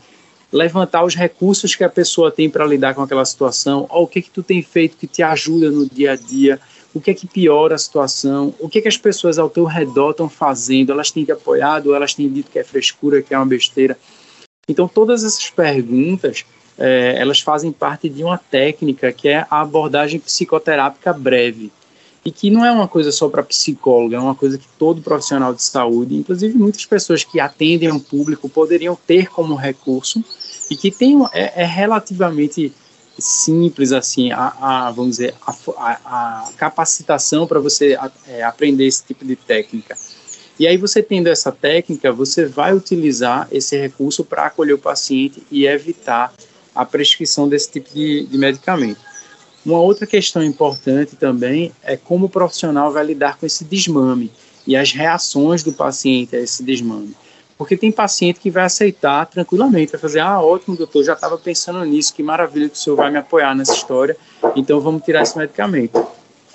levantar os recursos que a pessoa tem para lidar com aquela situação. Ó, o que que tu tem feito que te ajuda no dia a dia? O que é que piora a situação? O que é que as pessoas ao teu redor estão fazendo? Elas têm te apoiado? Elas têm dito que é frescura, que é uma besteira? Então, todas essas perguntas é, elas fazem parte de uma técnica que é a abordagem psicoterápica breve e que não é uma coisa só para psicólogo, é uma coisa que todo profissional de saúde, inclusive muitas pessoas que atendem um público, poderiam ter como recurso e que tem, é, é relativamente simples assim a, a vamos dizer a, a, capacitação para você é, aprender esse tipo de técnica e aí você tendo essa técnica você vai utilizar esse recurso para acolher o paciente e evitar a prescrição desse tipo de, de medicamento. Uma outra questão importante também é como o profissional vai lidar com esse desmame e as reações do paciente a esse desmame. Porque tem paciente que vai aceitar tranquilamente, vai fazer, ah, ótimo, doutor, já estava pensando nisso, que maravilha que o senhor vai me apoiar nessa história, então vamos tirar esse medicamento.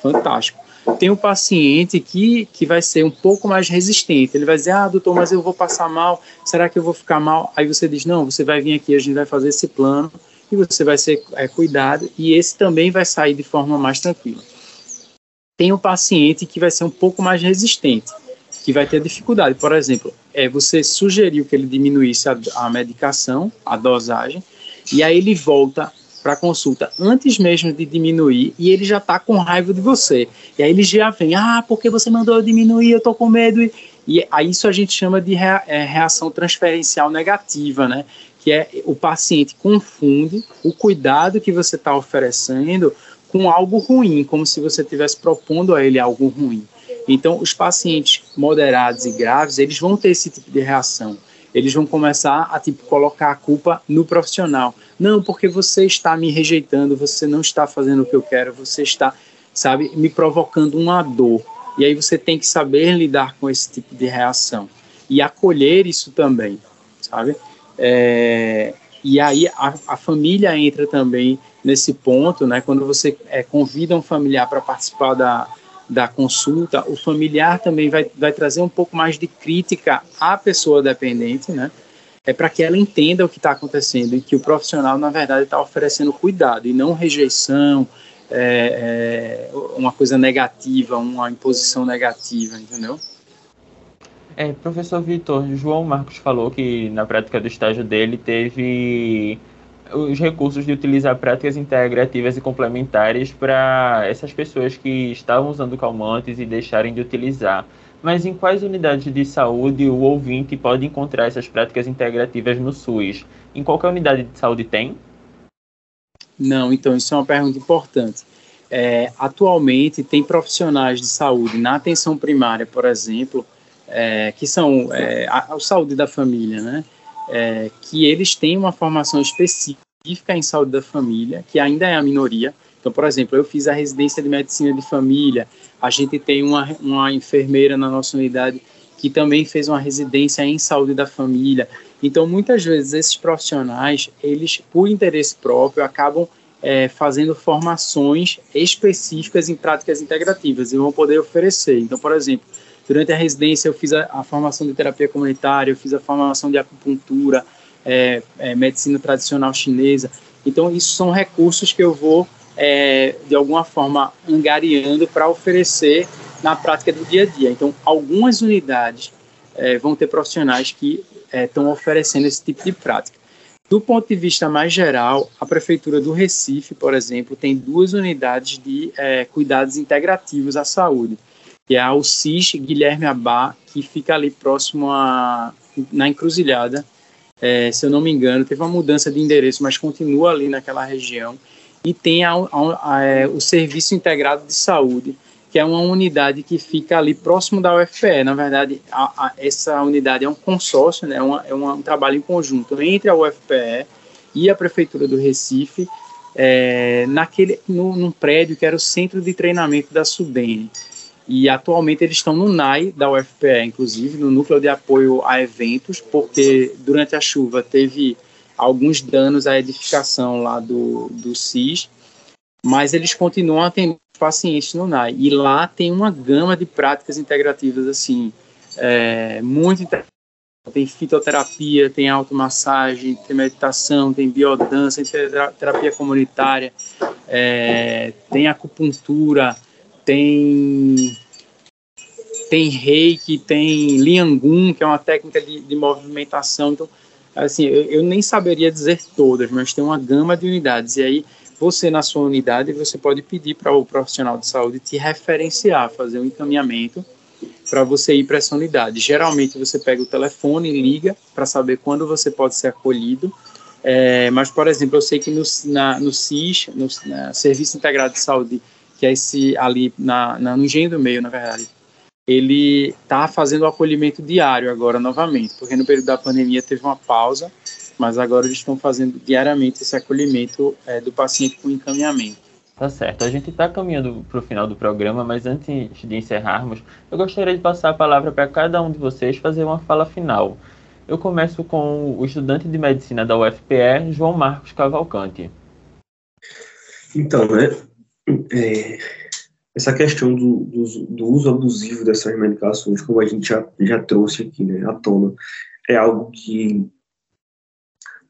Fantástico tem um paciente que, que vai ser um pouco mais resistente. Ele vai dizer, ah, doutor, mas eu vou passar mal, será que eu vou ficar mal? Aí você diz, não, você vai vir aqui, a gente vai fazer esse plano e você vai ser é, cuidado e esse também vai sair de forma mais tranquila. Tem um paciente que vai ser um pouco mais resistente, que vai ter dificuldade. Por exemplo, é, você sugeriu que ele diminuísse a, a medicação, a dosagem, e aí ele volta para consulta antes mesmo de diminuir e ele já está com raiva de você. E aí ele já vem, ah, porque você mandou eu diminuir, eu tô com medo. E, e aí isso a gente chama de é, reação transferencial negativa, né? Que é o paciente confunde o cuidado que você está oferecendo com algo ruim, como se você estivesse propondo a ele algo ruim. Então, os pacientes moderados e graves, eles vão ter esse tipo de reação eles vão começar a tipo colocar a culpa no profissional. Não, porque você está me rejeitando, você não está fazendo o que eu quero, você está, sabe, me provocando uma dor. E aí você tem que saber lidar com esse tipo de reação e acolher isso também, sabe? É, e aí a, a, família entra também nesse ponto, né? Quando você é, convida um familiar para participar da, da consulta, o familiar também vai, vai trazer um pouco mais de crítica à pessoa dependente, né? É para que ela entenda o que está acontecendo e que o profissional, na verdade, está oferecendo cuidado e não rejeição, é, é, uma coisa negativa, uma imposição negativa, entendeu? É, professor Vitor, João Marcos falou que na prática do estágio dele teve os recursos de utilizar práticas integrativas e complementares para essas pessoas que estavam usando calmantes e deixarem de utilizar. Mas em quais unidades de saúde o ouvinte pode encontrar essas práticas integrativas no SUS? Em qualquer unidade de saúde tem? Não, então isso é uma pergunta importante. É, atualmente tem profissionais de saúde na atenção primária, por exemplo, é, que são é, a, a saúde da família, né? É, que eles têm uma formação específica em saúde da família, que ainda é a minoria. Então, por exemplo, eu fiz a residência de medicina de família, a gente tem uma, uma enfermeira na nossa unidade que também fez uma residência em saúde da família. Então, muitas vezes, esses profissionais, eles, por interesse próprio, acabam é, fazendo formações específicas em práticas integrativas e vão poder oferecer. Então, por exemplo, durante a residência eu fiz a, a formação de terapia comunitária, eu fiz a formação de acupuntura, é, é, medicina tradicional chinesa. Então, isso são recursos que eu vou, é, de alguma forma, angariando para oferecer na prática do dia a dia. Então, algumas unidades é, vão ter profissionais que estão é, oferecendo esse tipo de prática. Do ponto de vista mais geral, a Prefeitura do Recife, por exemplo, tem duas unidades de é, cuidados integrativos à saúde, que é a UCIS Guilherme Abá, que fica ali próximo a, na encruzilhada, é, se eu não me engano, teve uma mudança de endereço, mas continua ali naquela região, e tem a, a, é, o Serviço Integrado de Saúde, que é uma unidade que fica ali próximo da UFPE. Na verdade, essa unidade é um consórcio, né, é, uma, é um trabalho em conjunto entre a UFPE e a Prefeitura do Recife, é, naquele, no, num prédio que era o Centro de Treinamento da SUDENE. E atualmente eles estão no NAI da UFPE, inclusive, no Núcleo de Apoio a Eventos, porque durante a chuva teve alguns danos à edificação lá do, do CIS, mas eles continuam atendendo pacientes no NAI. E lá tem uma gama de práticas integrativas, assim, é, muito tem fitoterapia, tem automassagem, tem meditação, tem biodança, tem terapia comunitária, é, tem acupuntura, tem tem reiki, tem liangun, que é uma técnica de, de movimentação. Então, assim, eu, eu, nem saberia dizer todas, mas tem uma gama de unidades. E aí você na sua unidade você pode pedir para o profissional de saúde te referenciar, fazer um encaminhamento para você ir para essa unidade. Geralmente você pega o telefone e liga para saber quando você pode ser acolhido. É, mas, por exemplo, eu sei que no, na, no SIS, no Serviço Integrado de Saúde, que é esse ali na, na, no Engenho do Meio, na verdade, ele está fazendo o acolhimento diário agora novamente, porque no período da pandemia teve uma pausa mas agora eles estão fazendo diariamente esse acolhimento é, do paciente com encaminhamento. Tá certo. A gente está caminhando para o final do programa, mas antes de encerrarmos, eu gostaria de passar a palavra para cada um de vocês fazer uma fala final. Eu começo com o estudante de medicina da UFPE, João Marcos Cavalcante. Então, né, é, essa questão do, do, do, uso abusivo dessas medicações, como a gente já, já trouxe aqui né, à tona, é algo que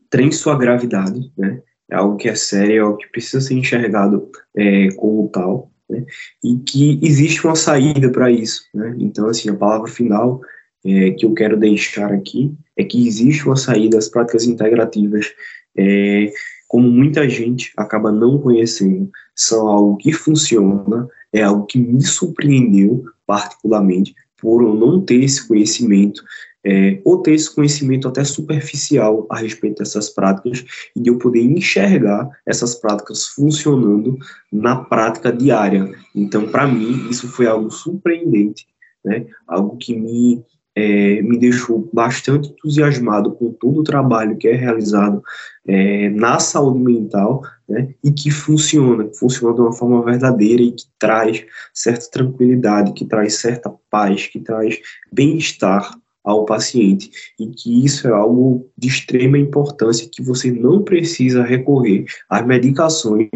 tem sua gravidade, né? É algo que é sério, é algo que precisa ser enxergado é, como tal, né? E que existe uma saída para isso, né? Então, assim, a palavra final é, que eu quero deixar aqui é que existe uma saída às práticas integrativas, é, como muita gente acaba não conhecendo, são algo que funciona, é algo que me surpreendeu particularmente por eu não ter esse conhecimento é, ou ter esse conhecimento até superficial a respeito dessas práticas e de eu poder enxergar essas práticas funcionando na prática diária. Então, para mim, isso foi algo surpreendente, né? algo que me, é, me deixou bastante entusiasmado com todo o trabalho que é realizado é, na saúde mental né? e que funciona, funciona de uma forma verdadeira e que traz certa tranquilidade, que traz certa paz, que traz bem-estar ao paciente e que isso é algo de extrema importância que você não precisa recorrer às medicações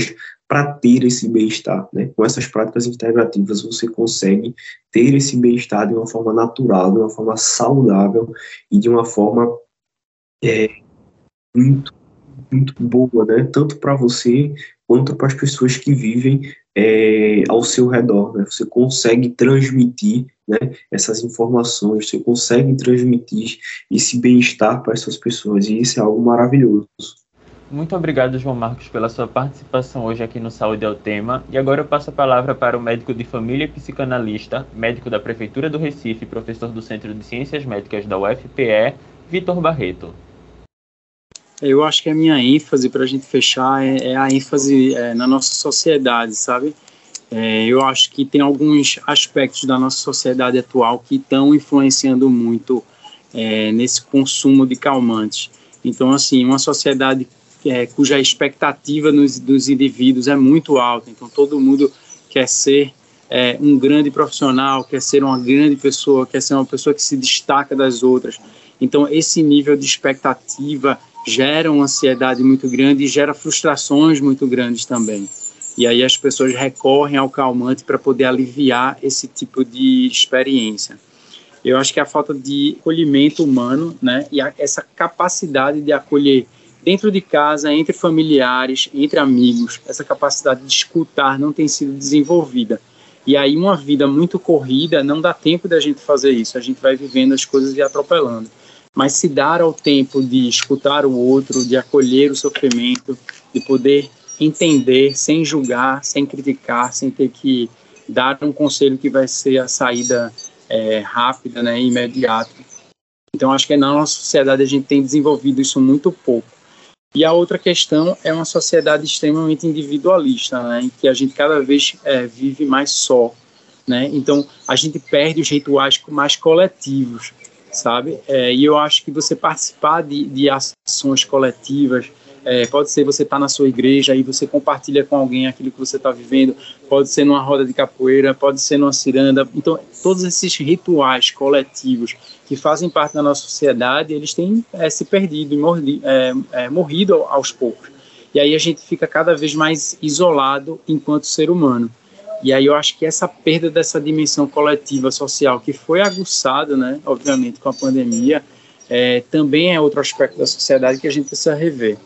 para ter esse bem-estar, né? Com essas práticas integrativas você consegue ter esse bem-estar de uma forma natural, de uma forma saudável e de uma forma é, muito muito boa, né? Tanto para você quanto para as pessoas que vivem é, ao seu redor. Né? Você consegue transmitir né, essas informações, você consegue transmitir esse bem-estar para essas pessoas, e isso é algo maravilhoso. Muito obrigado, João Marcos, pela sua participação hoje aqui no Saúde é o Tema. E agora eu passo a palavra para o médico de família e psicanalista, médico da Prefeitura do Recife, professor do Centro de Ciências Médicas da UFPE, Vitor Barreto. Eu acho que a minha ênfase para a gente fechar é, é a ênfase é, na nossa sociedade, sabe? É, eu acho que tem alguns aspectos da nossa sociedade atual que estão influenciando muito é, nesse consumo de calmantes. Então, assim, uma sociedade é, cuja expectativa nos, dos indivíduos é muito alta, então todo mundo quer ser é, um grande profissional, quer ser uma grande pessoa, quer ser uma pessoa que se destaca das outras. Então, esse nível de expectativa gera uma ansiedade muito grande e gera frustrações muito grandes também. E aí as pessoas recorrem ao calmante para poder aliviar esse tipo de experiência. Eu acho que a falta de acolhimento humano, né, e a, essa capacidade de acolher dentro de casa, entre familiares, entre amigos, essa capacidade de escutar não tem sido desenvolvida. E aí uma vida muito corrida não dá tempo da gente fazer isso. A gente vai vivendo as coisas e atropelando. Mas se dar ao tempo de escutar o outro, de acolher o sofrimento, de poder entender sem julgar, sem criticar, sem ter que dar um conselho que vai ser a saída é, rápida, né, imediata. Então acho que na nossa sociedade a gente tem desenvolvido isso muito pouco. E a outra questão é uma sociedade extremamente individualista, né, em que a gente cada vez é, vive mais só, né? Então a gente perde os rituais mais coletivos, sabe? É, e eu acho que você participar de, de ações coletivas, é, pode ser você estar tá na sua igreja e você compartilha com alguém aquilo que você está vivendo, pode ser numa roda de capoeira, pode ser numa ciranda. Então, todos esses rituais coletivos que fazem parte da nossa sociedade, eles têm é, se perdido e é, é, morrido aos poucos. E aí a gente fica cada vez mais isolado enquanto ser humano. E aí eu acho que essa perda dessa dimensão coletiva social, que foi aguçada, né, obviamente, com a pandemia, é, também é outro aspecto da sociedade que a gente precisa rever.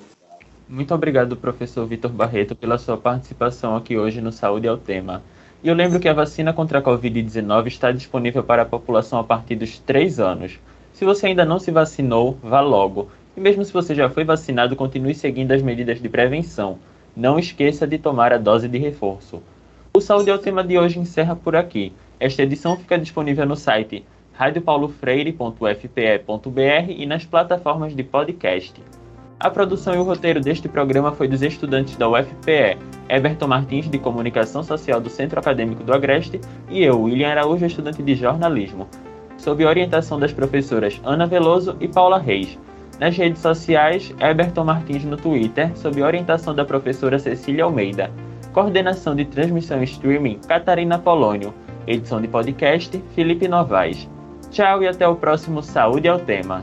Muito obrigado, professor Vitor Barreto, pela sua participação aqui hoje no Saúde ao Tema. E eu lembro que a vacina contra a Covid-19 está disponível para a população a partir dos 3 anos. Se você ainda não se vacinou, vá logo. E mesmo se você já foi vacinado, continue seguindo as medidas de prevenção. Não esqueça de tomar a dose de reforço. O Saúde ao Tema de hoje encerra por aqui. Esta edição fica disponível no site radiopaulofreire.fpe.br e nas plataformas de podcast. A produção e o roteiro deste programa foi dos estudantes da UFPE, Everton Martins, de Comunicação Social do Centro Acadêmico do Agreste, e eu, William Araújo, estudante de jornalismo, sob orientação das professoras Ana Veloso e Paula Reis. Nas redes sociais, Everton Martins no Twitter, sob orientação da professora Cecília Almeida. Coordenação de transmissão e streaming, Catarina Polônio. Edição de podcast, Felipe Novaes. Tchau e até o próximo Saúde ao Tema.